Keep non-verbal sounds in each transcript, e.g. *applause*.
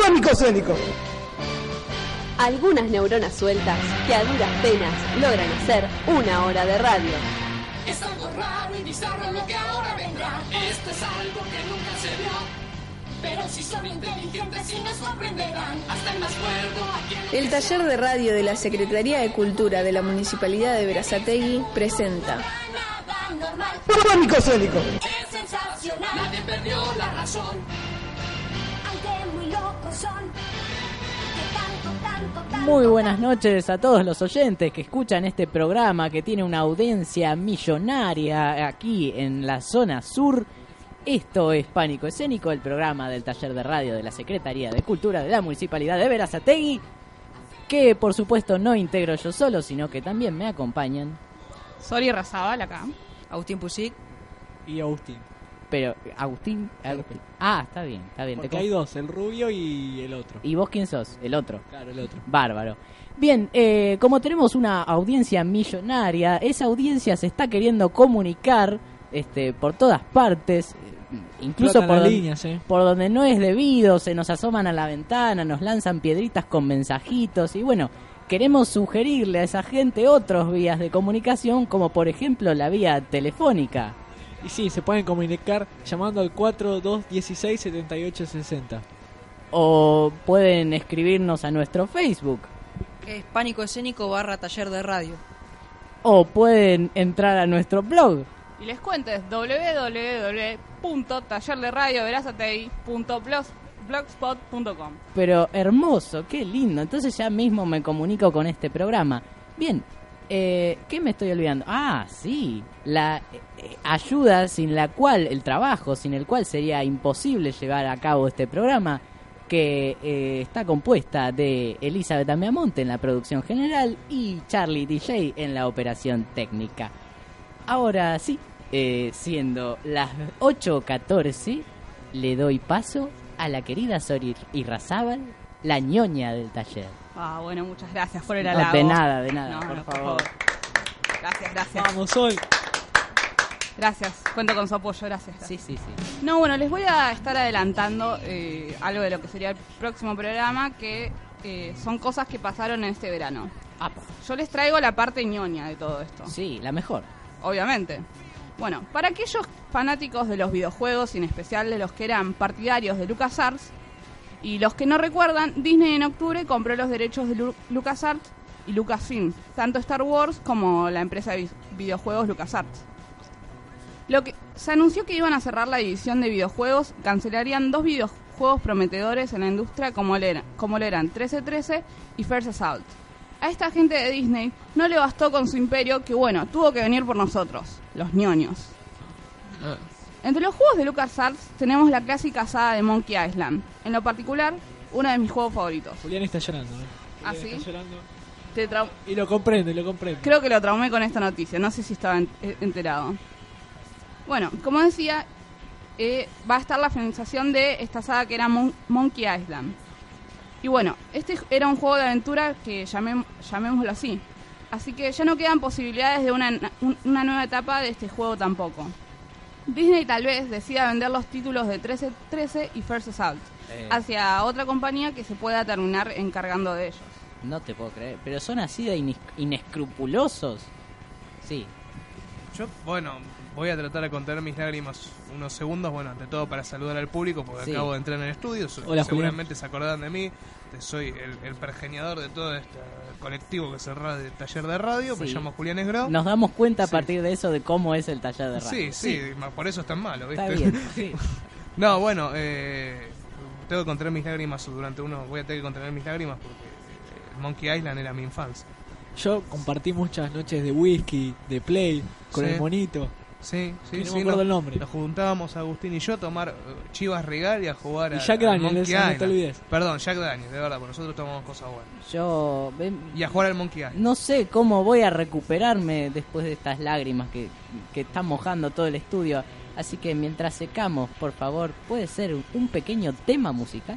Pánico escénico. Algunas neuronas sueltas que a duras penas logran hacer una hora de radio. Es algo raro y bizarro lo que ahora vendrá. Esto es algo que nunca se vio. Pero si son inteligentes sí nos sorprenderán. Hasta el más cuerdo El taller de radio de la Secretaría de Cultura de la Municipalidad de Verazategui presenta Pánico escénico. es sensacional. Nadie perdió la razón. Muy buenas noches a todos los oyentes que escuchan este programa que tiene una audiencia millonaria aquí en la zona sur. Esto es Pánico Escénico, el programa del taller de radio de la Secretaría de Cultura de la Municipalidad de Verazategui, que por supuesto no integro yo solo, sino que también me acompañan. Sori Razabal acá. Agustín Pusic. y Agustín. Pero, Agustín, Agustín. Ah, está bien, está bien. te Porque hay dos, el rubio y el otro. ¿Y vos quién sos? El otro. Claro, el otro. Bárbaro. Bien, eh, como tenemos una audiencia millonaria, esa audiencia se está queriendo comunicar este, por todas partes, eh, incluso por, las don- líneas, eh. por donde no es debido, se nos asoman a la ventana, nos lanzan piedritas con mensajitos y bueno, queremos sugerirle a esa gente otros vías de comunicación, como por ejemplo la vía telefónica. Y sí, se pueden comunicar llamando al 4216 7860. O pueden escribirnos a nuestro Facebook. Que es Pánico Escénico barra taller de radio. O pueden entrar a nuestro blog. Y les cuento es www.tallerderadioverazatei.blogspot.com Pero hermoso, qué lindo. Entonces ya mismo me comunico con este programa. Bien, eh, ¿qué me estoy olvidando? Ah, sí, la eh, ayuda sin la cual, el trabajo sin el cual sería imposible llevar a cabo este programa, que eh, está compuesta de Elizabeth Ameamonte en la producción general y Charlie DJ en la operación técnica. Ahora sí, eh, siendo las 8.14, le doy paso a la querida Sori Irrazábal, la ñoña del taller. Ah, bueno, muchas gracias por el No, halago. de nada, de nada, No, por no, favor. Gracias, gracias. Vamos, hoy. Gracias, cuento con su apoyo, gracias. Sí, sí, sí. No, bueno, les voy a estar adelantando eh, algo de lo que sería el próximo programa, que eh, son cosas que pasaron en este verano. Apa. Yo les traigo la parte ñoña de todo esto. Sí, la mejor. obviamente. Bueno, para aquellos fanáticos de los videojuegos, y en especial de los que eran partidarios de LucasArts, y los que no recuerdan, Disney en octubre compró los derechos de Lu- LucasArts y Lucasfilm, tanto Star Wars como la empresa de vi- videojuegos LucasArts. Lo que se anunció que iban a cerrar la división de videojuegos, cancelarían dos videojuegos prometedores en la industria como lo eran, como lo eran 1313 y First Assault. A esta gente de Disney no le bastó con su imperio que bueno, tuvo que venir por nosotros, los ñoños. Entre los juegos de LucasArts tenemos la clásica saga de Monkey Island, en lo particular, uno de mis juegos favoritos. Julián está llorando. ¿eh? ¿Ah, sí? Está llorando. Te Y lo comprende, lo comprende. Creo que lo traumé con esta noticia, no sé si estaba eh, enterado. Bueno, como decía, eh, va a estar la finalización de esta saga que era Mon- Monkey Island. Y bueno, este era un juego de aventura que llamem- llamémoslo así. Así que ya no quedan posibilidades de una, un- una nueva etapa de este juego tampoco. Disney tal vez decida vender los títulos de 1313 y First Assault Eh. hacia otra compañía que se pueda terminar encargando de ellos. No te puedo creer. Pero son así de ines- inescrupulosos. Sí. Yo, bueno, voy a tratar de contener mis lágrimas unos segundos. Bueno, ante todo para saludar al público, porque Sí. acabo de entrar en el estudio. Hola, Seguramente se acordarán de mí. Soy el, el pergeniador de todo este colectivo que se ra- de taller de radio. Me llamo Julián Esgro. Nos damos cuenta a Sí. partir de eso de cómo es el taller de radio. Sí, sí, por eso es tan malo, ¿viste? Está bien. Sí. *laughs* no, bueno, eh, tengo que contener mis lágrimas durante uno. Voy a tener que contener mis lágrimas porque eh, Monkey Island era mi infancia. Yo compartí muchas noches de whisky, de play, con Sí. el monito. Sí, sí, Que no sí. me acuerdo nos- el nombre. Nos juntábamos Agustín y yo a tomar eh, Chivas Regal y a jugar Y a, Jack a Daniel, Monkey ese, no te olvides. Perdón, Jack Daniel, de verdad, porque nosotros tomamos cosas buenas. Yo ven, Y a jugar al Monkey Island. no sé cómo voy a recuperarme después de estas lágrimas que, que están mojando todo el estudio. Así que mientras secamos, por favor, puede ser un- un pequeño tema musical.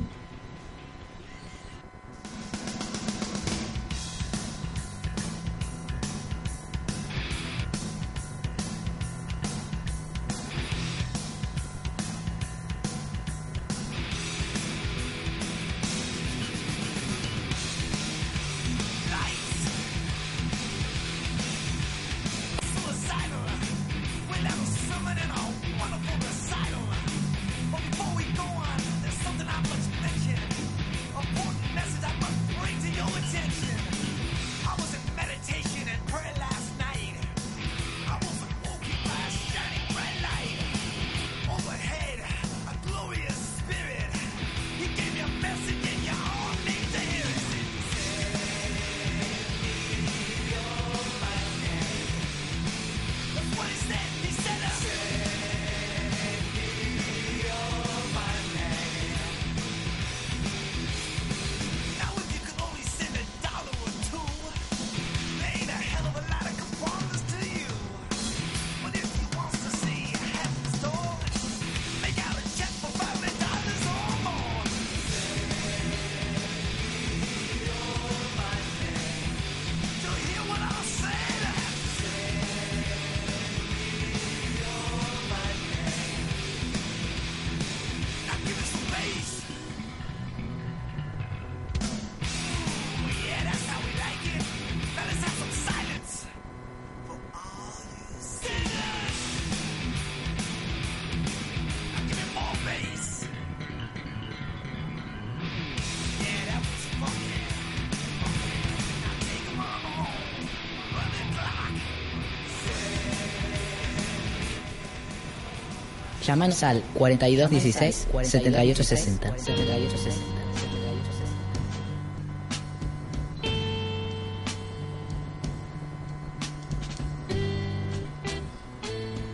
Llámanos al 4216 7860. 7860.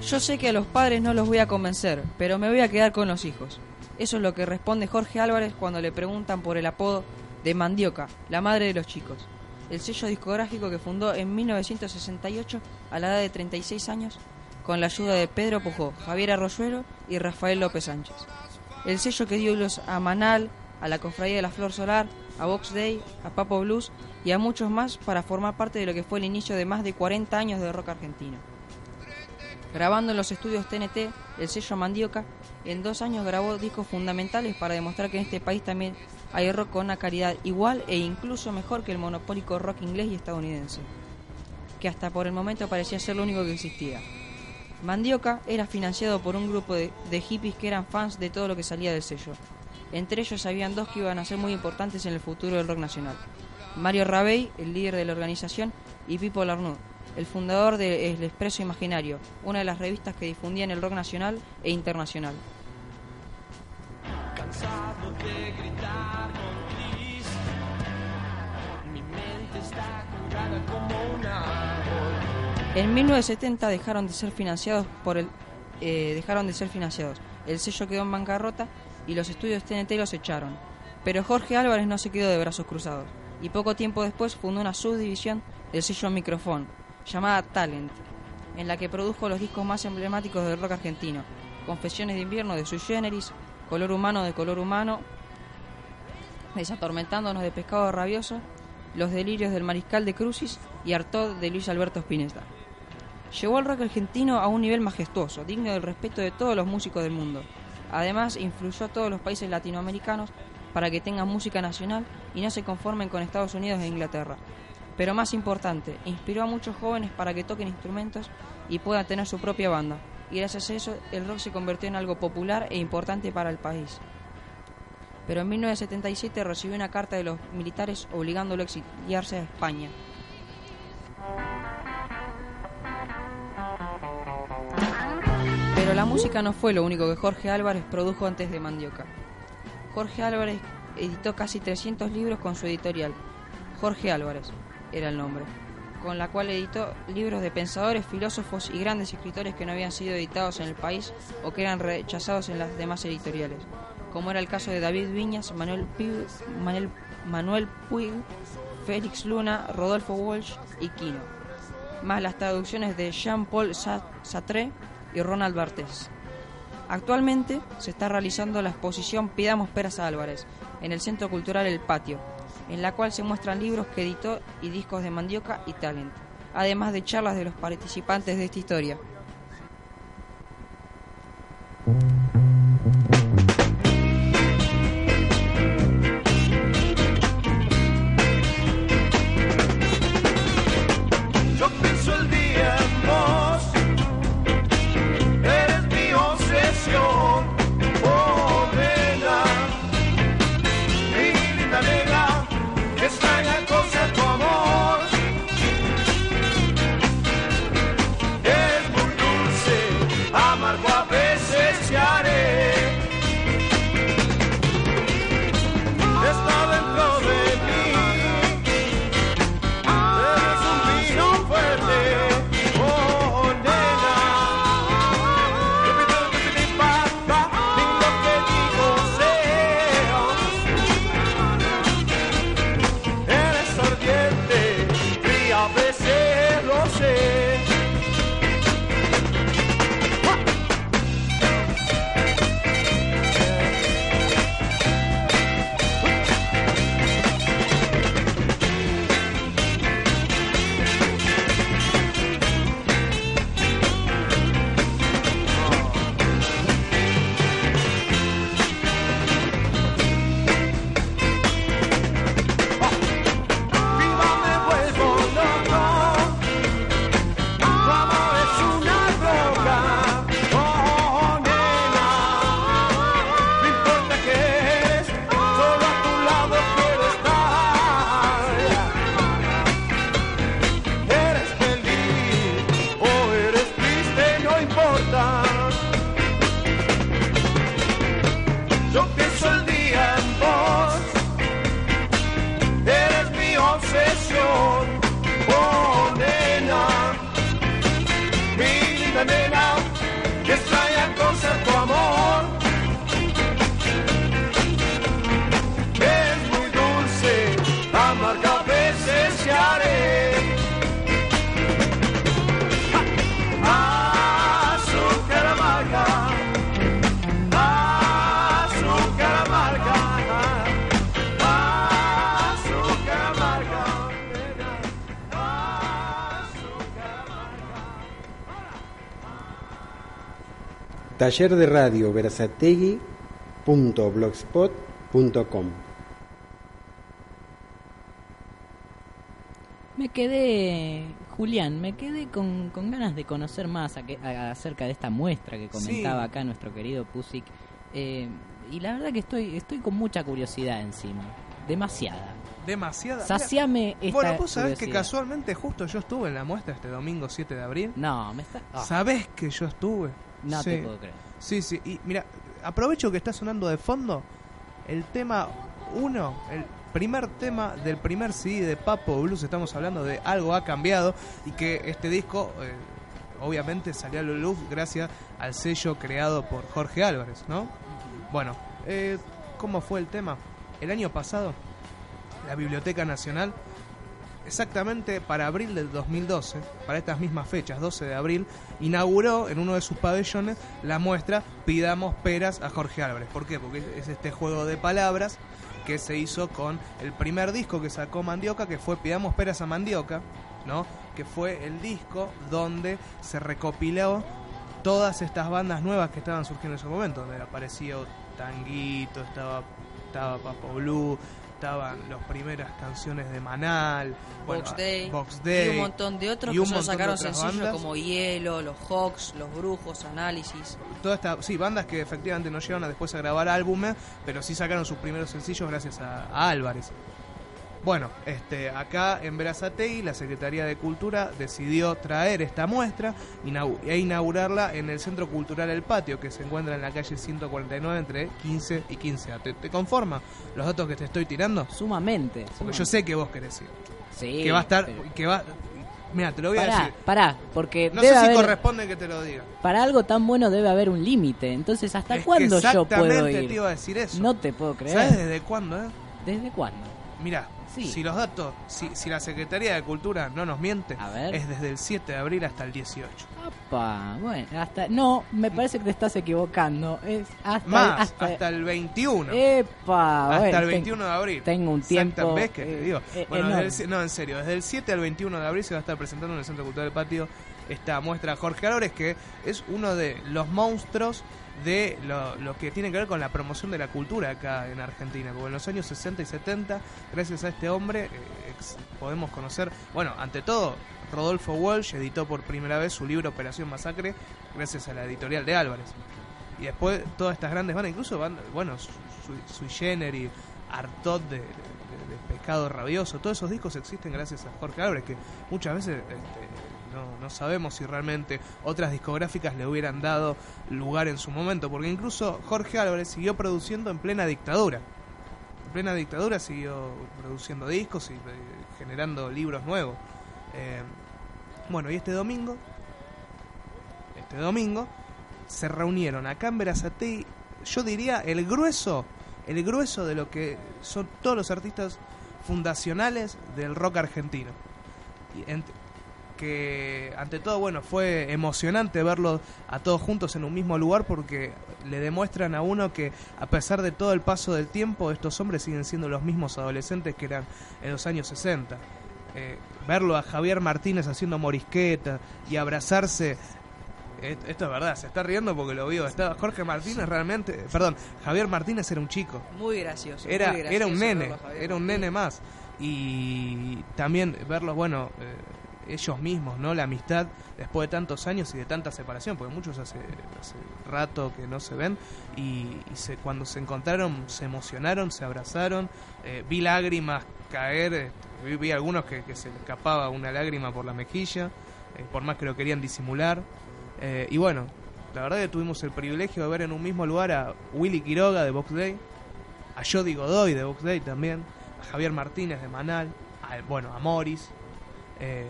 Yo sé que a los padres no los voy a convencer, pero me voy a quedar con los hijos. Eso es lo que responde Jorge Álvarez cuando le preguntan por el apodo de Mandioca, la madre de los chicos. El sello discográfico que fundó en 1968 a la edad de 36 años con la ayuda de Pedro Pujó, Javier Arroyuelo y Rafael López Sánchez. El sello que dio luz a Manal, a la Cofradía de la Flor Solar, a Box Day, a Papo Blues y a muchos más para formar parte de lo que fue el inicio de más de 40 años de rock argentino. Grabando en los estudios TNT, el sello Mandioca, en dos años grabó discos fundamentales para demostrar que en este país también hay rock con una calidad igual e incluso mejor que el monopólico rock inglés y estadounidense, que hasta por el momento parecía ser lo único que existía. Mandioca era financiado por un grupo de, hippies que eran fans de todo lo que salía del sello. Entre ellos habían dos que iban a ser muy importantes en el futuro del rock nacional. Mario Rabey, el líder de la organización, y Pipo Larnud, el fundador de El Expreso Imaginario, una de las revistas que difundían el rock nacional e internacional. Cansado de gritar mi mente está curada como un árbol. En 1970 dejaron de ser financiados por el eh, dejaron de ser financiados. El sello quedó en bancarrota y los estudios TNT los echaron. Pero Jorge Álvarez no se quedó de brazos cruzados y poco tiempo después fundó una subdivisión del sello Microfón llamada Talent, en la que produjo los discos más emblemáticos del rock argentino: Confesiones de invierno de Sui Generis, Color humano de Color humano, Desatormentándonos de Pescado Rabioso, Los delirios del Mariscal de Crucis y Artaud de Luis Alberto Spinetta. Llevó al rock argentino a un nivel majestuoso, digno del respeto de todos los músicos del mundo. Además, influyó a todos los países latinoamericanos para que tengan música nacional y no se conformen con Estados Unidos e Inglaterra. Pero más importante, inspiró a muchos jóvenes para que toquen instrumentos y puedan tener su propia banda. Y gracias a eso, el rock se convirtió en algo popular e importante para el país. Pero en 1977 recibió una carta de los militares obligándolo a exiliarse a España. Pero la música no fue lo único que Jorge Álvarez produjo antes de Mandioca. Jorge Álvarez editó casi 300 libros con su editorial. Jorge Álvarez era el nombre. con la cual editó libros de pensadores, filósofos y grandes escritores que no habían sido editados en el país o que eran rechazados en las demás editoriales, como era el caso de David Viñas, Manuel, Pi- Manuel, Manuel Puig, Félix Luna, Rodolfo Walsh y Quino, más las traducciones de Jean-Paul Sa- Sartre y Ronald Barthes. Actualmente se está realizando la exposición Pidamos Peras Álvarez en el Centro Cultural El Patio, en la cual se muestran libros que editó y discos de Mandioca y Talent, además de charlas de los participantes de esta historia. Taller de radio verazategui.blogspot.com Me quedé, Julián, me quedé con, con ganas de conocer más a que- a- acerca de esta muestra que comentaba Sí. acá nuestro querido Pusik. Eh, y la verdad que estoy, estoy con mucha curiosidad encima. Demasiada. Demasiada. Saciame esta Bueno, vos sabés que casualmente justo yo estuve en la muestra este domingo 7 de abril. No, me está... ah, ¿Sabés que yo estuve? No Sí. te puedo creer. Sí, sí. Y mira, aprovecho que está sonando de fondo el tema 1, el primer tema del primer CD de Papo Blues. Estamos hablando de Algo ha cambiado y que este disco eh, obviamente salió a la luz gracias al sello creado por Jorge Álvarez, ¿no? Bueno, eh, ¿cómo fue el tema? El año pasado, la Biblioteca Nacional exactamente para abril del 2012, para estas mismas fechas, 12 de abril, inauguró en uno de sus pabellones la muestra Pidamos peras a Jorge Álvarez. ¿Por qué? Porque es este juego de palabras que se hizo con el primer disco que sacó Mandioca, que fue Pidamos peras a Mandioca, ¿no? Que fue el disco donde se recopiló todas estas bandas nuevas que estaban surgiendo en ese momento, donde aparecía Tanguito, estaba, estaba Papo Blue, estaban las primeras canciones de Manal, bueno, Box Day, Box Day, y un montón de otros y un que solo de sacaron sencillos como Hielo, Los Hawks, Los Brujos, Análisis. toda esta, sí, bandas que efectivamente no llegaron a después a grabar álbumes, pero sí sacaron sus primeros sencillos gracias a, a Álvarez. Bueno, este, acá en Verazategui la Secretaría de Cultura decidió traer esta muestra e inaugurarla en el Centro Cultural El Patio, que se encuentra en la calle 149 entre 15 y 15. ¿Te, te conforma los datos que te estoy tirando? Sumamente. Porque sumamente. yo sé que vos querés ir. Sí, que va a estar, pero- que va, Mira, te lo voy a decir. pará, porque No debe sé si haber- corresponde que te lo diga. para algo tan bueno debe haber un límite. Entonces, ¿hasta Es cuándo yo puedo exactamente ir? te iba a decir eso. No te puedo creer. ¿Sabes desde cuándo, eh? ¿Desde cuándo? Mira, Sí. si los datos, si, si la Secretaría de Cultura no nos miente, ver. es desde el 7 de abril hasta el 18. Pa, bueno, hasta no, me parece que te estás equivocando. Es hasta Más, hasta, hasta, el 21. Epa, hasta bueno, el ten- 21 de abril. Tengo un tiempo. ¿Ves que te eh, digo? eh, Bueno, el- no, en serio, desde el 7 al 21 de abril se va a estar presentando en el Centro Cultural del Patio esta muestra Jorge Álvarez, que es uno de los monstruos de lo, que tiene que ver con la promoción de la cultura acá en Argentina. Porque en los años 60 y 70, gracias a este hombre, eh, podemos conocer, bueno, ante todo, Rodolfo Walsh editó por primera vez su libro Operación Masacre, gracias a la editorial de Álvarez. Y después todas estas grandes bandas, incluso bandas, bueno, Su- Su- Artot de, de- de Pescado Rabioso, todos esos discos existen gracias a Jorge Álvarez, que muchas veces este, no, sabemos si realmente otras discográficas le hubieran dado lugar en su momento, porque incluso Jorge Álvarez siguió produciendo en plena dictadura. En plena dictadura siguió produciendo discos y eh, generando libros nuevos. Eh, bueno, y este domingo, este domingo, se reunieron acá en Verazategui, yo diría el grueso, el grueso de lo que son todos los artistas fundacionales del rock argentino. Que ante todo, bueno, fue emocionante verlos a todos juntos en un mismo lugar porque le demuestran a uno que a pesar de todo el paso del tiempo, estos hombres siguen siendo los mismos adolescentes que eran en los años 60. Eh, verlo a Javier Martínez haciendo morisqueta y abrazarse et- esto es verdad, se está riendo porque lo vio. Estaba Jorge Martínez realmente, perdón, Javier Martínez era un chico. Muy gracioso. Era, muy era un gracioso nene, verlo era un nene más. Y también verlos, bueno, eh, ellos mismos, ¿no? La amistad después de tantos años y de tanta separación, porque muchos hace, rato que no se ven. Y, se, cuando se encontraron se emocionaron, se abrazaron. eh, vi lágrimas caer, eh, vi, algunos que, se les escapaba una lágrima por la mejilla, eh, por más que lo querían disimular. Eh, y bueno, la verdad que tuvimos el privilegio de ver en un mismo lugar a Willy Quiroga de Box Day, a Jody Godoy de Box Day también, a Javier Martínez de Manal, a, bueno, a Morris. eh,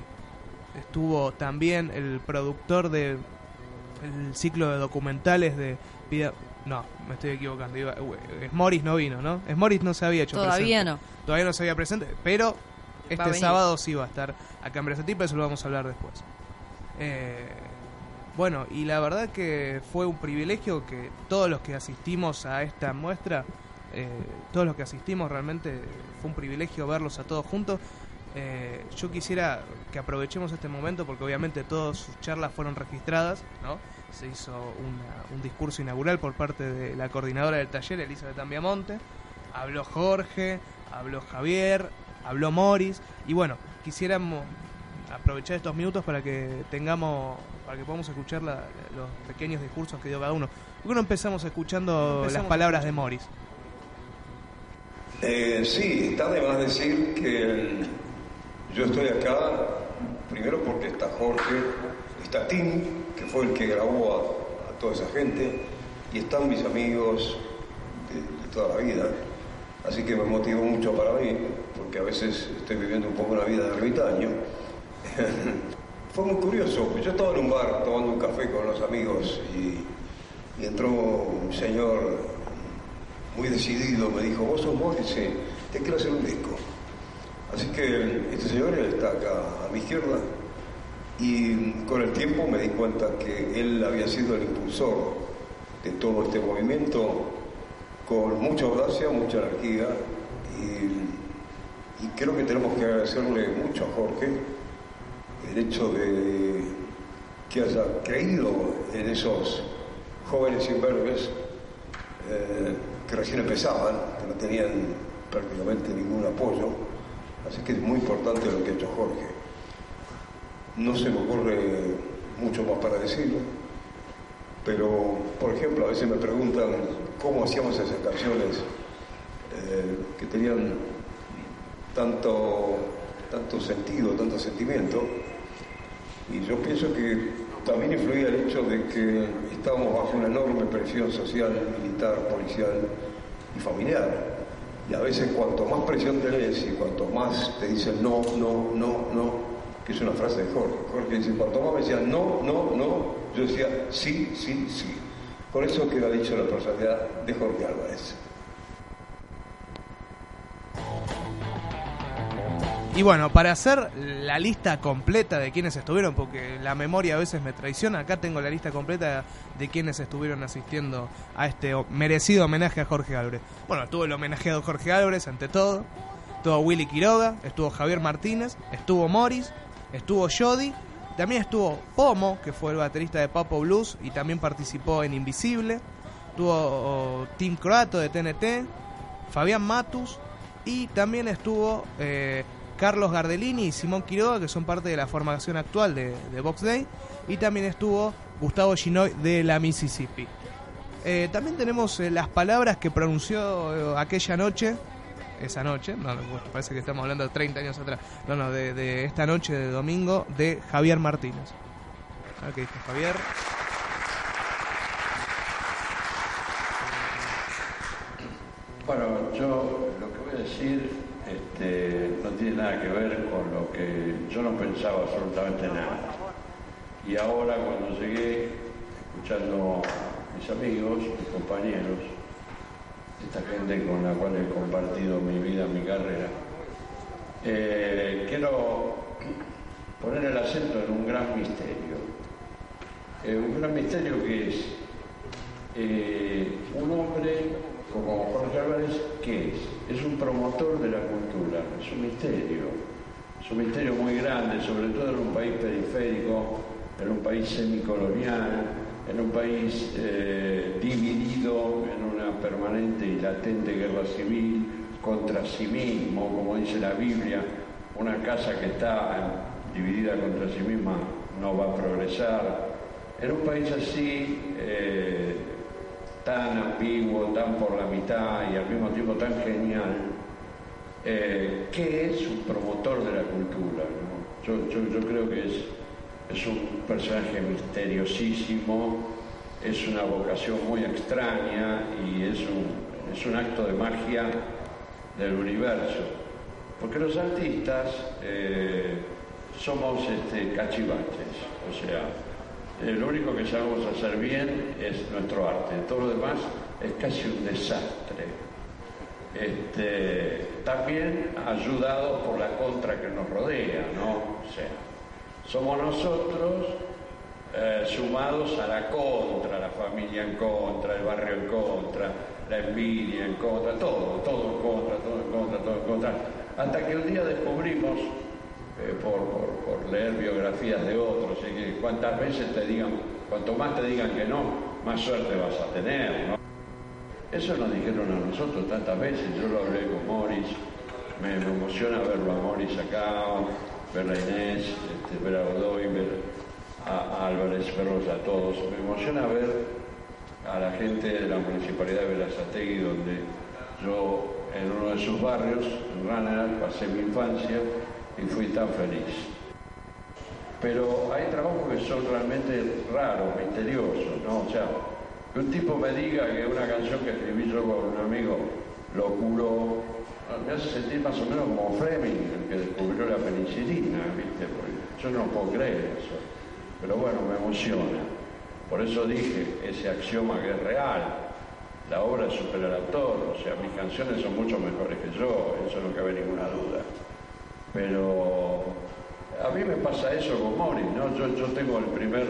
estuvo también el productor de el ciclo de documentales de Vida- no, me estoy equivocando. iba- eh, Morris no vino, ¿no? Morris no se había hecho Todavía presente. no. Todavía no se había presente, pero este sábado sí va a estar acá en Brazatí, pero eso lo vamos a hablar después. Eh, bueno, y la verdad que fue un privilegio que todos los que asistimos a esta muestra, eh, todos los que asistimos realmente fue un privilegio verlos a todos juntos. Eh, yo quisiera que aprovechemos este momento porque obviamente todas sus charlas fueron registradas, ¿no? Se hizo una- un discurso inaugural por parte de la coordinadora del taller, Elizabeth Ambiamonte. Habló Jorge, habló Javier, habló Morris. Y bueno, quisiéramos aprovechar estos minutos para que tengamos, para que podamos escuchar la- los pequeños discursos que dio cada uno. ¿Por qué no empezamos escuchando Empezamos las palabras de Morris? Eh, sí, está de más decir que yo estoy acá, primero porque está Jorge, está Tim, que fue el que grabó a, toda esa gente, y están mis amigos de, toda la vida. Así que me motivó mucho para mí, porque a veces estoy viviendo un poco una vida de ermitaño. *laughs* fue muy curioso, yo estaba en un bar tomando un café con los amigos y, y entró un señor muy decidido, me dijo, vos sos Morris, sí, te quiero hacer un disco. Así que este señor está acá a mi izquierda y con el tiempo me di cuenta que él había sido el impulsor de todo este movimiento con mucha audacia, mucha energía y, y creo que tenemos que agradecerle mucho a Jorge el hecho de que haya creído en esos jóvenes imberbes eh, que recién empezaban, que no tenían prácticamente ningún apoyo. Así que es muy importante lo que ha hecho Jorge. No se me ocurre mucho más para decirlo, pero por ejemplo a veces me preguntan cómo hacíamos esas canciones eh, que tenían tanto, tanto sentido, tanto sentimiento, y yo pienso que también influía el hecho de que estábamos bajo una enorme presión social, militar, policial y familiar. Y a veces cuanto más presión tenés y cuanto más te dicen no, no, no, no, que es una frase de Jorge. Jorge dice, cuando mamá me decía no, no, no, yo decía sí, sí, sí. Por eso queda dicho la personalidad de Jorge Álvarez. Y bueno, para hacer la lista completa de quienes estuvieron, porque la memoria a veces me traiciona, acá tengo la lista completa de quienes estuvieron asistiendo a este merecido homenaje a Jorge Álvarez. Bueno, estuvo el homenajeado Jorge Álvarez, ante todo, estuvo Willy Quiroga, estuvo Javier Martínez, estuvo Morris, estuvo Jody, también estuvo Pomo, que fue el baterista de Papo Blues y también participó en Invisible, estuvo Tim Croato de TNT, Fabián Matus y también estuvo eh, Carlos Gardelini y Simón Quiroga, que son parte de la formación actual de, Box Day, y también estuvo Gustavo Ginoy de la Mississippi. Eh, también tenemos eh, las palabras que pronunció eh, aquella noche, esa noche, no, no, parece que estamos hablando de 30 años atrás, no, no, de, de esta noche de domingo, de Javier Martínez. A ver qué dijo Javier. Bueno, yo lo que voy a decir este, no tiene nada que ver con lo que yo no pensaba absolutamente nada. Y ahora cuando llegué, escuchando a mis amigos, mis compañeros, esta gente con la cual he compartido mi vida, mi carrera, eh, quiero poner el acento en un gran misterio. Eh, un gran misterio que es eh, un hombre como Jorge Álvarez, ¿qué es? Es un promotor de la cultura, es un misterio, es un misterio muy grande, sobre todo en un país periférico, en un país semicolonial, en un país eh, dividido en una permanente y latente guerra civil contra sí mismo, como dice la Biblia, una casa que está dividida contra sí misma no va a progresar. En un país así, eh, tan ambiguo, tan por la mitad y al mismo tiempo tan genial, eh, ¿qué es un promotor de la cultura? Yo, creo que es, un personaje misteriosísimo, es una vocación muy extraña y es un, acto de magia del universo. Porque los artistas eh, somos este, cachivaches, o sea, lo único que sabemos hacer bien es nuestro arte, todo lo demás es casi un desastre. Este, también ayudado por la contra que nos rodea, ¿no? O sea, somos nosotros eh, sumados a la contra, la familia en contra, el barrio en contra, la envidia en contra, todo, todo en contra, todo en contra, todo en contra. Hasta que un día descubrimos, leer biografías de otros, y que cuantas veces te digan, cuanto más te digan que no, más suerte vas a tener, ¿no? Eso nos dijeron a nosotros tantas veces, yo lo hablé con Morris, me, emociona verlo a Morris acá, ver a Inés, este, ver a Godoy, ver a, Álvarez, verlos a todos. Me emociona ver a la gente de la Municipalidad de Verazategui, donde yo en uno de sus barrios, en Ranelagh, pasé mi infancia y fui tan feliz. Pero hay trabajos que son realmente raros, misteriosos, ¿no? O sea, que un tipo me diga que una canción que escribí yo con un amigo lo curó, me hace sentir más o menos como Fleming, el que descubrió la penicilina, ¿viste? Porque yo no puedo creer eso. Pero bueno, me emociona. Por eso dije ese axioma que es real. La obra supera al autor, o sea, mis canciones son mucho mejores que yo, eso no cabe ninguna duda. Pero a mí me pasa eso con Morris, ¿no? Yo, tengo el primer,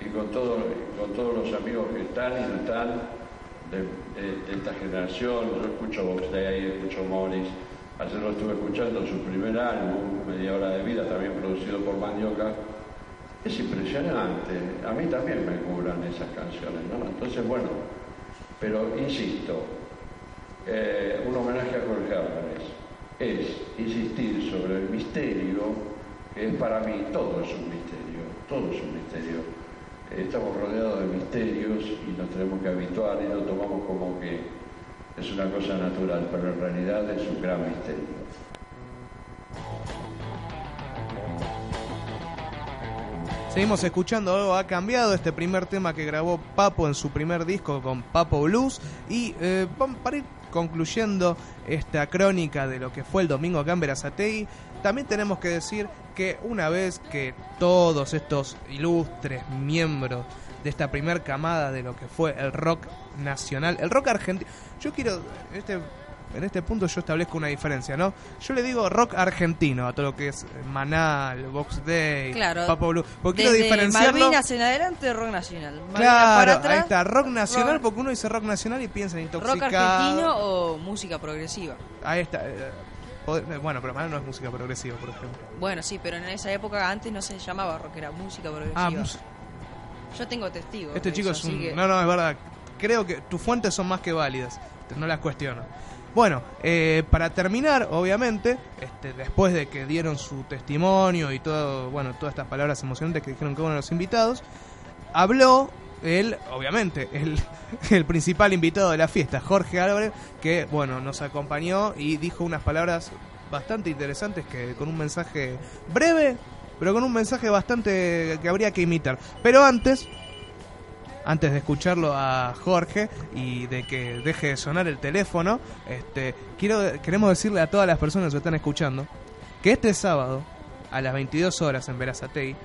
y con, con todos los amigos que están y no están, de, esta generación, yo escucho Vox Day, escucho Morris, ayer lo estuve escuchando su primer álbum, Media Hora de Vida, también producido por Mandioca, es impresionante, a mí también me curan esas canciones, ¿no? Entonces, bueno, pero insisto, eh, un homenaje a Jorge Álvarez es insistir sobre el misterio, es para mí todo es un misterio, todo es un misterio. Estamos rodeados de misterios y nos tenemos que habituar y lo tomamos como que es una cosa natural, pero en realidad es un gran misterio. Seguimos escuchando Algo ha cambiado, este primer tema que grabó Papo en su primer disco con Papo Blues. Y eh, para ir concluyendo esta crónica de lo que fue el domingo acá en Verazategui, también tenemos que decir que una vez que todos estos ilustres miembros de esta primer camada de lo que fue el rock nacional, el rock argentino, yo quiero, este, en este punto yo establezco una diferencia, ¿no? Yo le digo rock argentino a todo lo que es Manal, Box Day, Claro. Papo Blue, porque quiero diferenciarlo. Malvinas en adelante, rock nacional. Malvinas Claro, atrás, ahí está, rock nacional, rock- porque uno dice rock nacional y piensa en rock intoxicado. argentino o música progresiva. Ahí está. eh, bueno, pero Manal no es música progresiva, por ejemplo. Bueno, sí, pero en esa época antes no se llamaba rock, era música progresiva. Ah, mus- Yo tengo testigos. Este chico eso, es un... que- No, no, es verdad. Creo que tus fuentes son más que válidas. No las cuestiono. Bueno, eh, para terminar, obviamente, este, después de que dieron su testimonio y todo, bueno, todas estas palabras emocionantes que dijeron cada uno de los invitados, habló él, obviamente, el, *laughs* el principal invitado de la fiesta, Jorge Álvarez, que, bueno, nos acompañó y dijo unas palabras bastante interesantes que con un mensaje breve, pero con un mensaje bastante que habría que imitar. Pero antes, antes de escucharlo a Jorge y de que deje de sonar el teléfono, este, quiero queremos decirle a todas las personas que están escuchando que este sábado a las 22 horas en Verazategui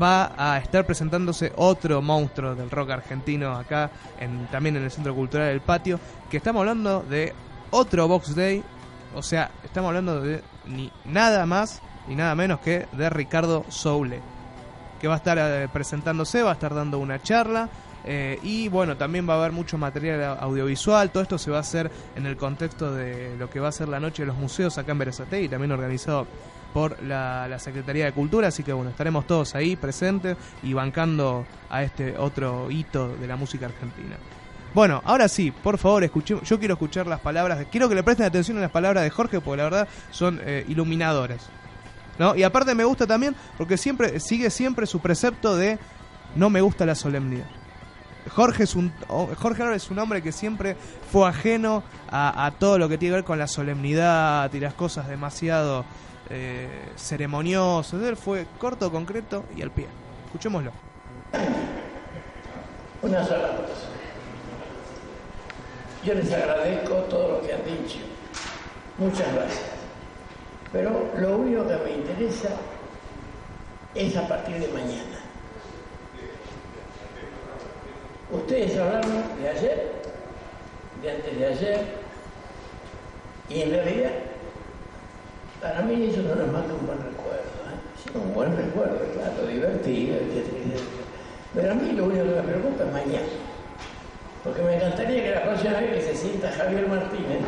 va a estar presentándose otro monstruo del rock argentino acá en, también en el Centro Cultural del Patio, que estamos hablando de otro Box Day, o sea, estamos hablando de ni nada más ni nada menos que de Ricardo Soule que va a estar eh, presentándose, va a estar dando una charla. eh, y bueno, también va a haber mucho material audiovisual. Todo esto se va a hacer en el contexto de lo que va a ser la Noche de los Museos acá en Berazategui, también organizado por la, Secretaría de Cultura. Así que bueno, estaremos todos ahí presentes y bancando a este otro hito de la música argentina. Bueno, ahora sí, por favor, escuchemos. Yo quiero escuchar las palabras. quiero que le presten atención a las palabras de Jorge, porque la verdad son eh, iluminadoras. ¿no? Y aparte me gusta también porque siempre sigue siempre su precepto de no me gusta la solemnidad. Jorge es un Jorge Álvarez es un hombre que siempre fue ajeno a, a todo lo que tiene que ver con la solemnidad y las cosas demasiado eh, ceremoniosas. Él fue corto, concreto y al pie. Escuchémoslo. Una sola cosa. Yo les agradezco todo lo que han dicho. Muchas gracias. Pero lo único que me interesa es a partir de mañana. Ustedes hablaron de ayer, de antes de ayer, y en realidad, para mí eso no es más que un buen recuerdo. ¿eh? Sí, un buen recuerdo, claro, divertido, etcétera. Pero a mí lo único que me preocupa es mañana. Porque me encantaría que la próxima vez que se sienta Javier Martínez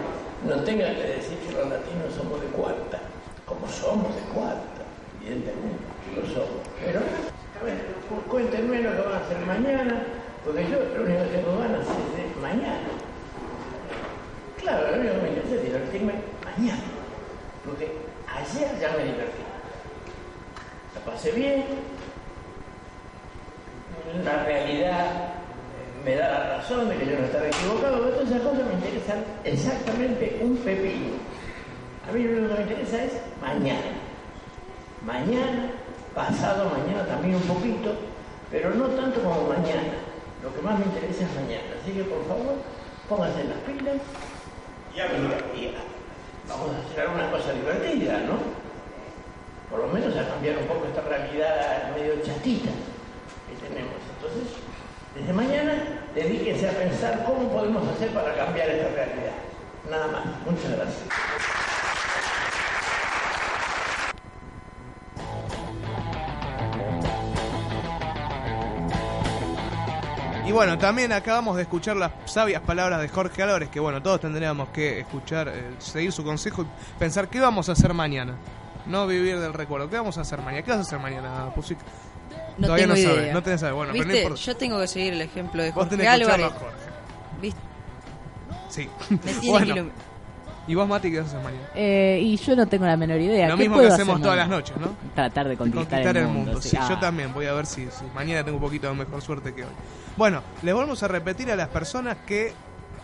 no tenga que decir que los latinos somos de cuarta, como somos de cuarta, evidentemente, lo somos. Pero, a ver, cu- cuéntenme lo que van a hacer mañana, porque yo lo único que tengo ganas es de mañana. Claro, lo único que me interesa es divertirme mañana, ayer ya me divertí. La pasé bien, la realidad me da la razón de que yo no estaba equivocado, todas esas cosas me interesan exactamente un pepino. A mí lo que me interesa es mañana. Mañana, pasado mañana también un poquito, pero no tanto como mañana. Lo que más me interesa es mañana. Así que por favor, pónganse las pilas y, y vamos a hacer alguna cosa divertida, ¿no? Por lo menos a cambiar un poco esta realidad medio chatita que tenemos. Entonces, desde mañana, dedíquense a pensar cómo podemos hacer para cambiar esta realidad. Nada más. Muchas gracias. Y bueno, también acabamos de escuchar las sabias palabras de Jorge Álvarez, que bueno, todos tendríamos que escuchar, eh, seguir su consejo y pensar qué vamos a hacer mañana. No vivir del recuerdo. ¿Qué vamos a hacer mañana? ¿Qué vas a hacer mañana, Pusic? No Todavía tengo no idea. sabes, no tenés. Bueno, pero no ¿Viste? importa. Yo tengo que seguir el ejemplo de Vos Jorge tenés que escucharlo Álvarez. a Jorge. ¿Viste? Sí. Me tiene Bueno. que ¿Y vos, Mati, qué hacer mañana? Eh, y yo no tengo la menor idea. Lo ¿Qué mismo que hacemos hacer todas las noches, ¿no? Tratar de conquistar, Conquistar el mundo. sí. Sí, Ah. yo también. Voy a ver si, si mañana tengo un poquito de mejor suerte que hoy. Bueno, les volvemos a repetir a las personas que,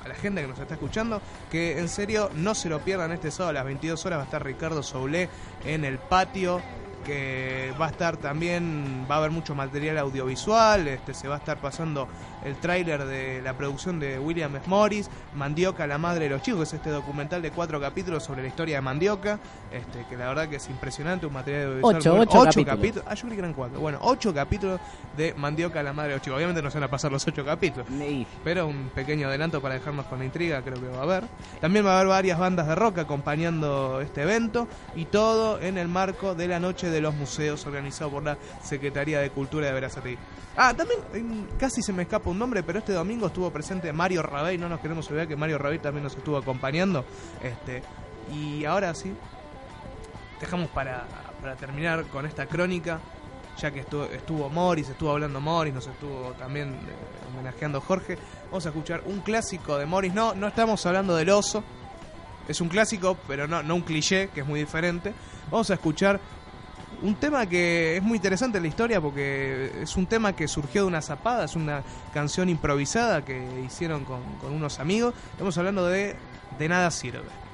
a la gente que nos está escuchando, que en serio no se lo pierdan este sábado a las 22 horas. Va a estar Ricardo Soulé en el patio que va a estar también, va a haber mucho material audiovisual, este, se va a estar pasando el tráiler de la producción de William. Morris, Mandioca, la madre de los chicos, es este documental de cuatro capítulos sobre la historia de Mandioca, este, que la verdad que es impresionante, un material audiovisual. Ocho, bueno, ocho capítulos. Ah, yo creí que eran cuatro. Bueno, ocho capítulos de Mandioca, la madre de los chicos. Obviamente no se van a pasar los ocho capítulos, pero un pequeño adelanto para dejarnos con la intriga, creo que va a haber. También va a haber varias bandas de rock acompañando este evento y todo en el marco de la Noche de los Museos organizado por la Secretaría de Cultura de Verazategui. Ah, también casi se me escapa un nombre, pero este domingo estuvo presente Mario Rabey, no nos queremos olvidar que Mario Rabey también nos estuvo acompañando. Este, y ahora sí, dejamos para, para terminar con esta crónica, ya que estuvo, estuvo Morris, estuvo hablando Morris, nos estuvo también eh, homenajeando Jorge. Vamos a escuchar un clásico de Morris. No, no estamos hablando del oso. Es un clásico, pero no, no un cliché, que es muy diferente. Vamos a escuchar un tema que es muy interesante en la historia porque es un tema que surgió de una zapada, es una canción improvisada que hicieron con, con unos amigos. Estamos hablando de De nada sirve.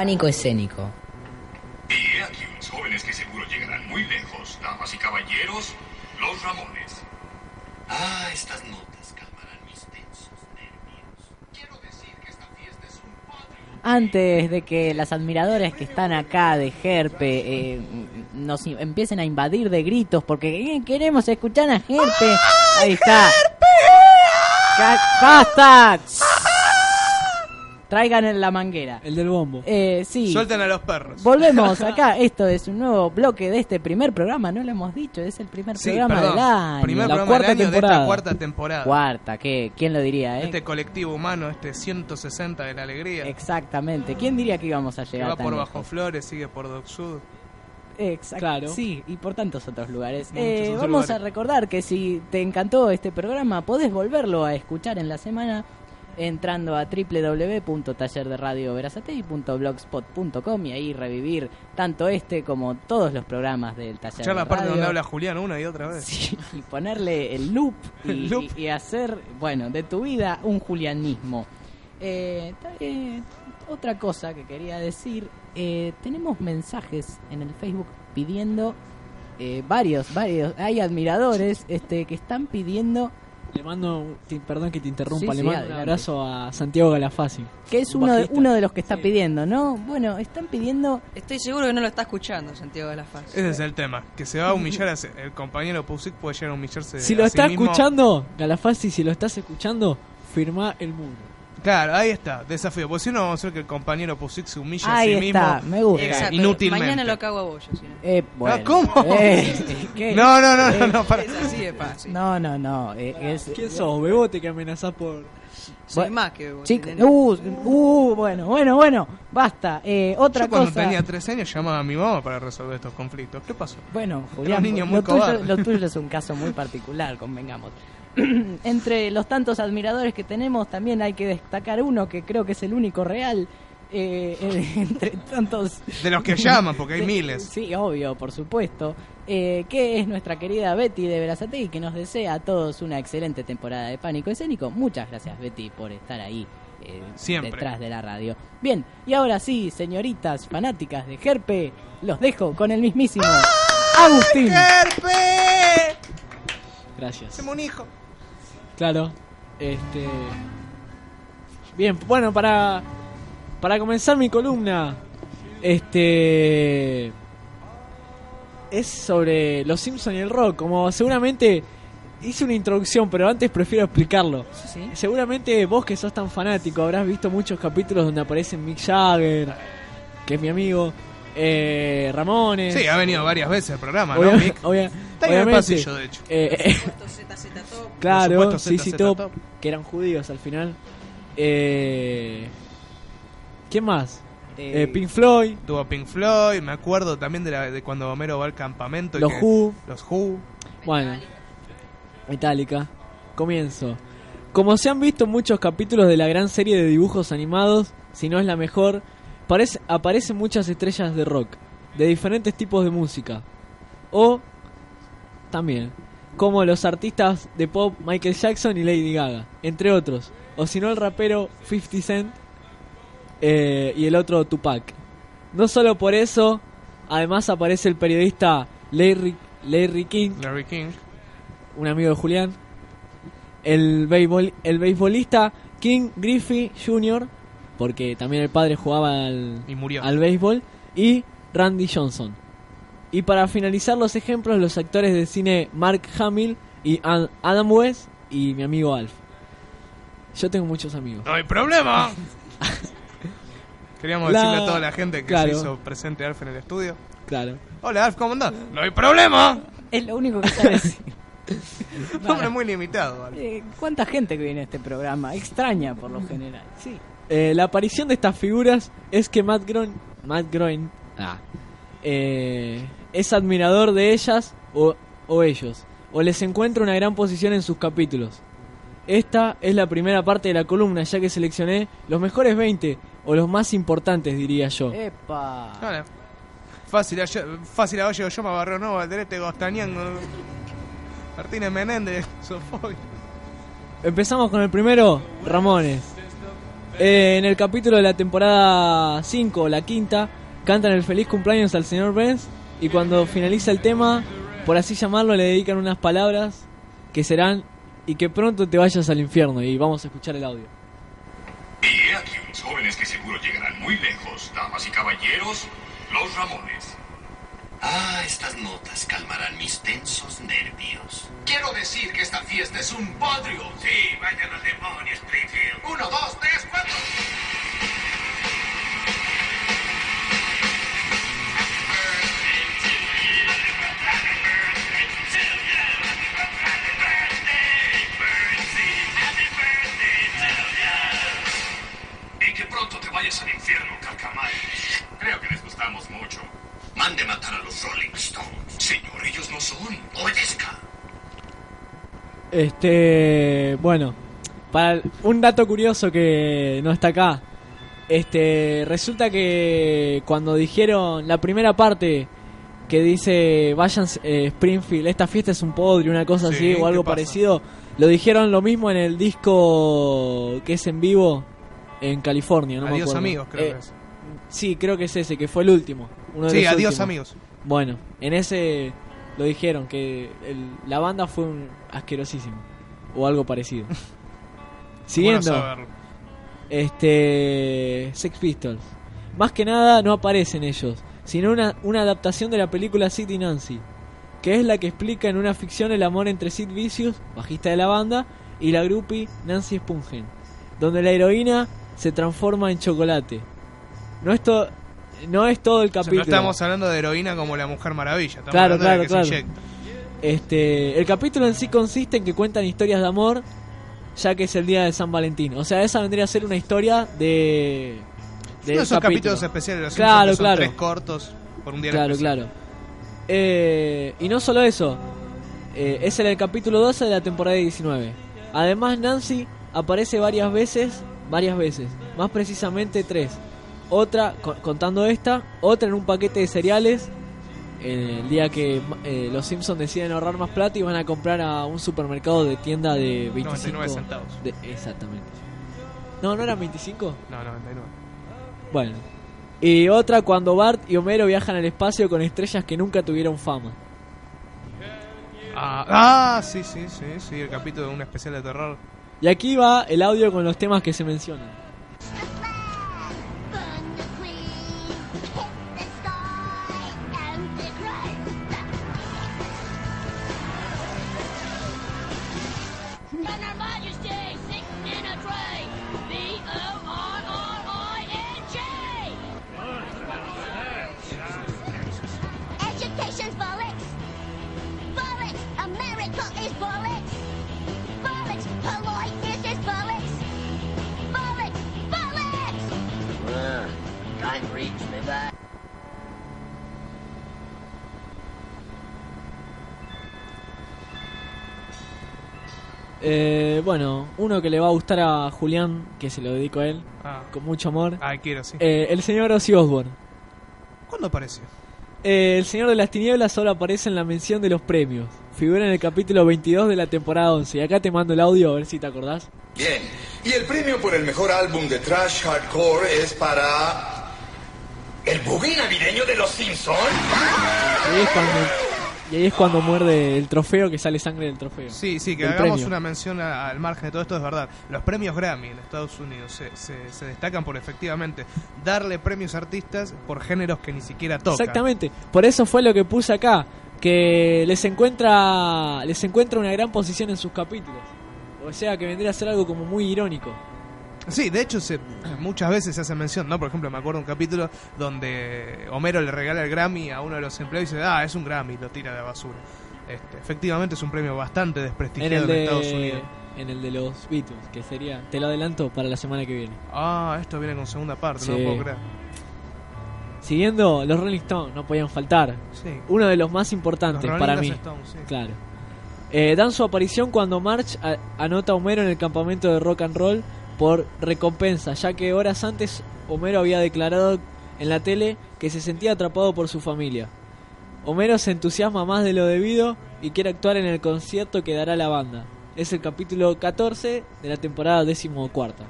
Pánico escénico. Y he aquí unos jóvenes que seguro llegarán muy lejos. Damas y caballeros, los Ramones. Ah, estas notas calmarán mis tensos nervios. Quiero decir que esta fiesta es un Antes de que las admiradoras que están acá de Gerpe eh, nos empiecen a invadir de gritos porque eh, queremos escuchar a Gerpe. Ahí está. ¡Basta! Traigan en la manguera. El del bombo. Eh, sí. Suelten a los perros. Volvemos *laughs* acá. Esto es un nuevo bloque de este primer programa. No lo hemos dicho. Es el primer Sí, programa perdón. del año. Primer la programa cuarta del año de esta temporada. cuarta temporada. Cuarta, ¿qué? ¿Quién lo diría, eh? Este colectivo humano, este 160 de la alegría. Exactamente. ¿Quién diría que íbamos a que llegar va tan por lejos? Bajo Flores, sigue por Doc Sud. Exacto. Claro. Sí, y por tantos otros lugares. Eh, otros vamos lugares. a recordar que si te encantó este programa, podés volverlo a escuchar en la semana entrando a www.tallerderadioverazatei.blogspot.com y ahí revivir tanto este como todos los programas del taller Escuchar la de parte radio. donde habla Julián una y otra vez. Sí, *laughs* y ponerle el loop *laughs* y, El loop. y- y hacer, bueno, de tu vida un julianismo. Eh, eh, otra cosa que quería decir, eh, tenemos mensajes en el Facebook pidiendo eh, varios, varios, hay admiradores este que están pidiendo Le mando, un- perdón que te interrumpa, Sí, le sí, mando un abrazo a Santiago Galafasi. que es un uno de, uno de los que está pidiendo, ¿no? Bueno, están pidiendo Estoy seguro que no lo está escuchando Santiago de la Faz. Ese es el tema, que se va a humillar a ese- el compañero Pusic puede llegar a humillarse Si lo a sí está mismo. escuchando, Galafasi, si lo estás escuchando, firma el muro. Claro, ahí está, desafío. Porque si no, vamos a hacer que el compañero Pusic se humille Ahí a sí está, mismo. me gusta. eh, Exacto. inútilmente. Mañana lo cago a bollo. Si no. Eh, bueno. Ah, ¿Cómo? Eh, *laughs* ¿qué? No, no, no, no, Eh, no, para. Es así de fácil. No, no, no. eh, es, ¿Quién sos, Bebote, que amenazás por...? Soy bueno, más que vos. Uh, uh, bueno, bueno, bueno, basta. Eh, otra Yo cuando cosa. tenía 13 años llamaba a mi mamá para resolver estos conflictos. ¿Qué pasó? Bueno, Era Julián, un niño muy lo, tuyo, lo *laughs* tuyo es un caso muy particular, convengamos. *clears throat* Entre los tantos admiradores que tenemos, también hay que destacar uno que creo que es el único real. eh, eh, *laughs* entre tantos. De los que llaman, porque hay *laughs* de- miles. Sí, obvio, por supuesto. eh, que es nuestra querida Betty de Verazatei, que nos desea a todos una excelente temporada de Pánico Escénico. Muchas gracias, Betty, por estar ahí. eh, Siempre. detrás de la radio. Bien, y ahora sí, señoritas fanáticas de Gerpe, los dejo con el mismísimo Agustín. ¡Gerpe! Gracias. Hacemos un hijo. Claro. Este. Bien, bueno, para. Para comenzar mi columna. Este. Es sobre los Simpsons y el rock. Como seguramente hice una introducción, pero antes prefiero explicarlo. Sí. Seguramente vos que sos tan fanático habrás visto muchos capítulos donde aparecen Mick Jagger, que es mi amigo, eh, Ramones. Sí, ha venido varias veces al programa, ¿no, Mick? *laughs* obvia- Está ahí en el obviamente, pasillo, de hecho. eh, eh, claro, Por supuesto, CC ZZ Top, Top. que eran judíos al final. Eh, ¿Quién más? Eh, Eh, Pink Floyd, Tuvo Pink Floyd, me acuerdo también de, la, de cuando Homero va al campamento. y Los que- Who. Los Who. bueno, Metallica. Comienzo. Como se han visto muchos capítulos de la gran serie de dibujos animados, si no es la mejor, parece- aparecen muchas estrellas de rock, de diferentes tipos de música. O también, como los artistas de pop Michael Jackson y Lady Gaga, entre otros. O si no el rapero 50 Cent eh, y el otro Tupac. No solo por eso, además aparece el periodista Larry, Larry King, Larry King. un amigo de Julián, el, béisbol, el beisbolista King Griffey Jr., porque también el padre jugaba al, Y murió. al béisbol, y Randy Johnson. Y para finalizar los ejemplos, los actores de cine Mark Hamill y Ad- Adam West y mi amigo Alf. Yo tengo muchos amigos. ¡No hay problema! *laughs* Queríamos La- decirle a toda la gente que Claro. se hizo presente Alf en el estudio. Claro. Hola Alf, ¿cómo andás? ¡No hay problema! Es lo único que sabe decir. *laughs* Hombre muy limitado, Alf. Eh, ¿Cuánta gente que viene a este programa? Extraña por lo general. Sí. Eh, la aparición de estas figuras es que Matt Groening, Matt Groening ah, eh, es admirador de ellas o, o ellos, o les encuentra una gran posición en sus capítulos. Esta es la primera parte de la columna, ya que seleccioné los mejores 20 o los más importantes, diría yo. ¡Epa! Vale. Fácil, ayer- fácil a yo me Barrio Nuevo, Alderete, Gostañán, Martínez Menéndez, *laughs* Sofoy. Empezamos con el primero, Ramones. Eh, en el capítulo de la temporada 5, la quinta, cantan el feliz cumpleaños al señor Benz y cuando finaliza el tema, por así llamarlo, le dedican unas palabras que serán y que pronto te vayas al infierno y vamos a escuchar el audio. Y aquí unos jóvenes que seguro llegarán muy lejos, damas y caballeros, los Ramones. Ah, estas notas calmarán mis tensos nervios. Quiero decir que esta fiesta es un bodrio. Sí, vayan al demonio, Springfield. Uno, dos, tres, cuatro. Y que pronto te vayas al infierno, Carcamay. Creo que les gustamos mucho. Mande matar a los Rolling Stones. Señor, ellos no son. Obedezca. Este, bueno, para un dato curioso que no está acá. Este, resulta que cuando dijeron la primera parte que dice vayan eh, Springfield, esta fiesta es un podre, una cosa Sí, así o algo parecido, lo dijeron lo mismo en el disco que es en vivo en California, no me acuerdo. amigos, creo Eh, que es. Sí, creo que es ese, que fue el último. Uno de Sí, los adiós últimos. amigos. Bueno, en ese lo dijeron, que el- la banda fue un asquerosísimo. O algo parecido. *laughs* *laughs* Siguiendo. Bueno saberlo. este. Sex Pistols. Más que nada no aparecen ellos, sino una, una adaptación de la película Sid y Nancy, que es la que explica en una ficción el amor entre Sid Vicious, bajista de la banda, y la groupie Nancy Spungen, donde la heroína se transforma en chocolate. No es, to- no es todo el O sea, capítulo. no estamos hablando de heroína como la Mujer Maravilla. Estamos Claro, hablando claro, de que claro. se inyecta. Este, el capítulo en sí consiste en que cuentan historias de amor, ya que es el día de San Valentín. O sea, esa vendría a ser una historia de. De esos capítulo. capítulos especiales los Claro, claro. tres cortos por un día Claro, especial. claro. Eh, y no solo eso, eh, es en el capítulo 12 de la temporada 19. Además, Nancy aparece varias veces, varias veces, más precisamente tres. Otra, co- contando esta, otra en un paquete de cereales, el día que eh, los Simpsons deciden ahorrar más plata y van a comprar a un supermercado de tienda de 25 99 centavos. de- exactamente. No, no eran 25. No, 99. Bueno. Y otra cuando Bart y Homero viajan al espacio con estrellas que nunca tuvieron fama. Ah, ah, sí, sí, sí, sí, el capítulo de un especial de terror. Y aquí va el audio con los temas que se mencionan. Uno que le va a gustar a Julián, que se lo dedico a él, Ah. con mucho amor. Ah, quiero, sí. Eh, el señor Ozzy Osbourne. ¿Cuándo apareció? Eh, el Señor de las Tinieblas solo aparece en la mención de los premios. Figura en el capítulo 22 de la temporada 11. Y acá te mando el audio a ver si te acordás. Bien, y el premio por el mejor álbum de trash hardcore es para... ¿El boogie navideño de los Simpsons? Es cuando, y ahí es cuando muerde el trofeo, que sale sangre del trofeo. Sí, sí, que hagamos premio. una mención a- al margen de todo esto, es verdad. Los premios Grammy en Estados Unidos se, se- se destacan por efectivamente darle premios a artistas por géneros que ni siquiera tocan. Exactamente. Por eso fue lo que puse acá. Que les encuentra, les encuentra una gran posición en sus capítulos. O sea, que vendría a ser algo como muy irónico. Sí, de hecho se, muchas veces se hace mención, ¿no? Por ejemplo, me acuerdo un capítulo donde Homero le regala el Grammy a uno de los empleados y dice, ah, es un Grammy, lo tira a la basura. Este, efectivamente es un premio bastante En desprestigiado en, de, Estados Unidos. en el de los Beatles, que sería, te lo adelanto para la semana que viene. Ah, esto viene con segunda parte, no Sí. lo puedo creer. Siguiendo, los Rolling Stones no podían faltar. Sí. Uno de los más importantes Los para Rolling mí. Stones, sí. Claro. Eh, dan su aparición cuando March a- anota a Homero en el campamento de rock and roll por recompensa, ya que horas antes Homero había declarado en la tele que se sentía atrapado por su familia. Homero se entusiasma más de lo debido y quiere actuar en el concierto que dará la banda. Es el capítulo 14 de la temporada decimocuarta.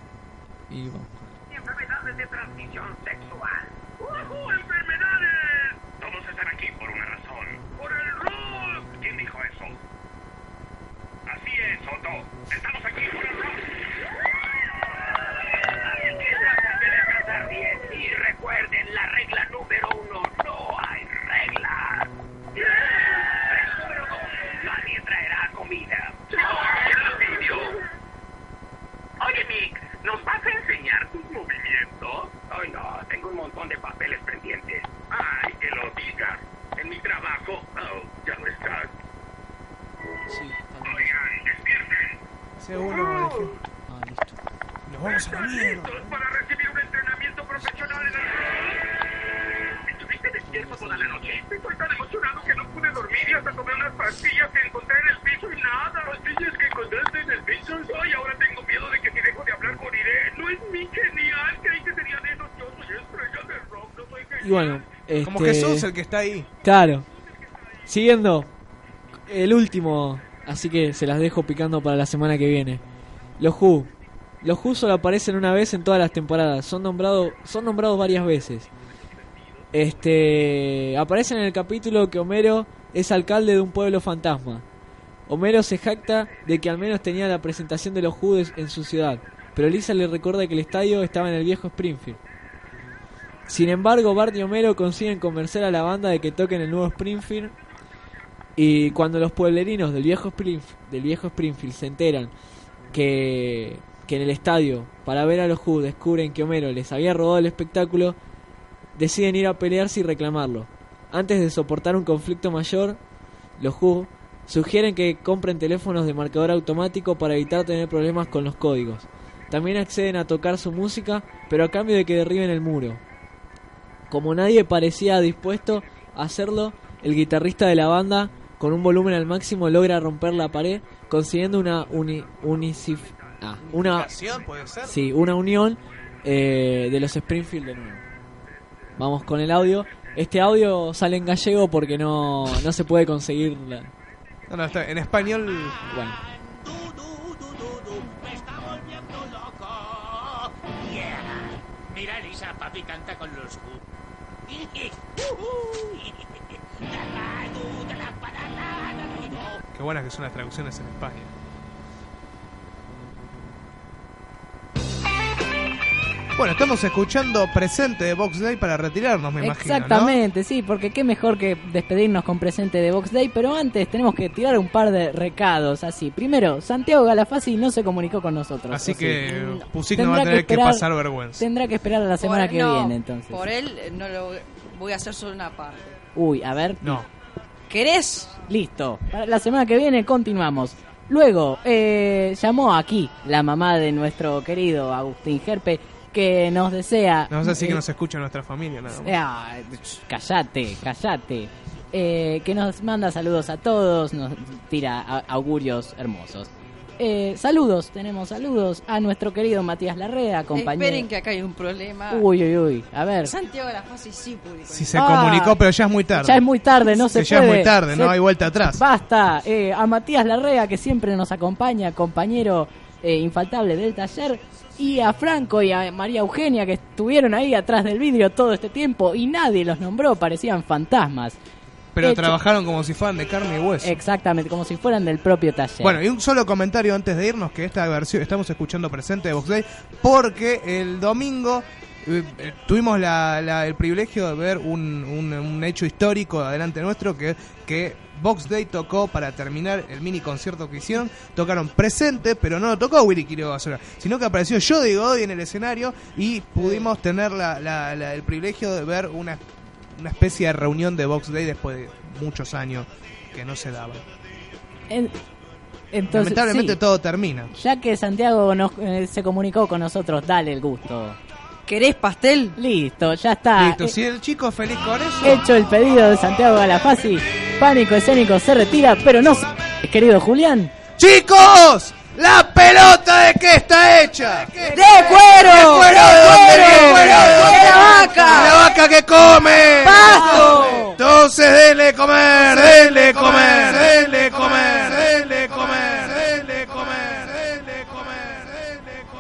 Y vamos. Como Jesús, el que está ahí. Claro. Siguiendo, el último, así que se las dejo picando para la semana que viene. Los Who. Los Who solo aparecen una vez en todas las temporadas. Son nombrados, son nombrados varias veces. Este, aparecen en el capítulo que Homero es alcalde de un pueblo fantasma. Homero se jacta de que al menos tenía la presentación de los Who en su ciudad, pero Lisa le recuerda que el estadio estaba en el viejo Springfield. Sin embargo, Bart y Homero consiguen convencer a la banda de que toquen el nuevo Springfield. Y cuando los pueblerinos del viejo Springfield, del viejo Springfield se enteran que, que en el estadio, para ver a los Who, descubren que Homero les había robado el espectáculo, deciden ir a pelearse y reclamarlo. Antes de soportar un conflicto mayor, los Who sugieren que compren teléfonos de marcador automático para evitar tener problemas con los códigos. También acceden a tocar su música, pero a cambio de que derriben el muro. Como nadie parecía dispuesto a hacerlo, el guitarrista de la banda, con un volumen al máximo, logra romper la pared, consiguiendo una uni, unisif- ah, una, ¿Unificación, puede ser? sí, una unión eh, de los Springfield de nuevo. Vamos con el audio. Este audio sale en gallego porque no, no se puede conseguir. la- No, no, está en español. Bueno. Me está volviendo loco. Yeah. Mira, Elisa, papi canta con los. Qué buenas que son las traducciones en España. Bueno, estamos escuchando presente de Box Day para retirarnos, me imagino. ¿no? Exactamente, sí, porque qué mejor que despedirnos con presente de Box Day, pero antes tenemos que tirar un par de recados así. Primero, Santiago Galafasi no se comunicó con nosotros. Así que Pusic no va a tener que, esperar- pasar vergüenza. Tendrá que esperar a la semana Por- que no, viene, entonces. Por él eh, no lo voy a hacer solo una parte. Uy, a ver. No. ¿Querés? Listo. Para la semana que viene continuamos. Luego, eh, llamó aquí la mamá de nuestro querido Agustín Gerpe, que nos desea... No sé si que eh, nos escucha nuestra familia, nada más. Ah, callate, callate. Eh, que nos manda saludos a todos, nos tira augurios hermosos. Eh, saludos, tenemos saludos a nuestro querido Matías Larrea, compañero. Esperen que acá hay un problema. Uy, uy, uy. A ver. Santiago de la Fase sí publicó. Si se Ah, comunicó, pero ya es muy tarde. Ya es muy tarde, no se Que ya es puede. muy tarde, no hay vuelta atrás. Basta. Eh, a Matías Larrea, que siempre nos acompaña, compañero eh, infaltable del taller. Y a Franco y a María Eugenia, que estuvieron ahí atrás del vidrio todo este tiempo y nadie los nombró, parecían fantasmas. Pero Hecho- trabajaron como si fueran de carne y hueso. Exactamente, como si fueran del propio taller. Bueno, y un solo comentario antes de irnos, que esta versión estamos escuchando presente de Box Day, porque el domingo eh, eh, tuvimos la- la- el privilegio de ver un, un- un hecho histórico adelante nuestro, que, que Box Day tocó para terminar el mini concierto que hicieron, tocaron presente, pero no lo tocó Willy Quiroga sola, sino que apareció Jody Godoy en el escenario y pudimos tener la- la- la- el privilegio de ver una, una especie de reunión de Box Day después de muchos años que no se daba. En- entonces, Lamentablemente sí, todo termina. ya que Santiago nos, eh, se comunicó con nosotros, dale el gusto. ¿Querés pastel? Listo, ya está. Listo, Eh, si el chico es feliz con eso. Hecho el pedido de Santiago Galafasi, Pánico Escénico se retira, pero no, se- querido Julián. ¡Chicos! La pelota de qué está hecha. De cuero. De cuero. De, cuero. la vaca. De la vaca que come. Pasto. Entonces dele comer, dele comer, dele comer.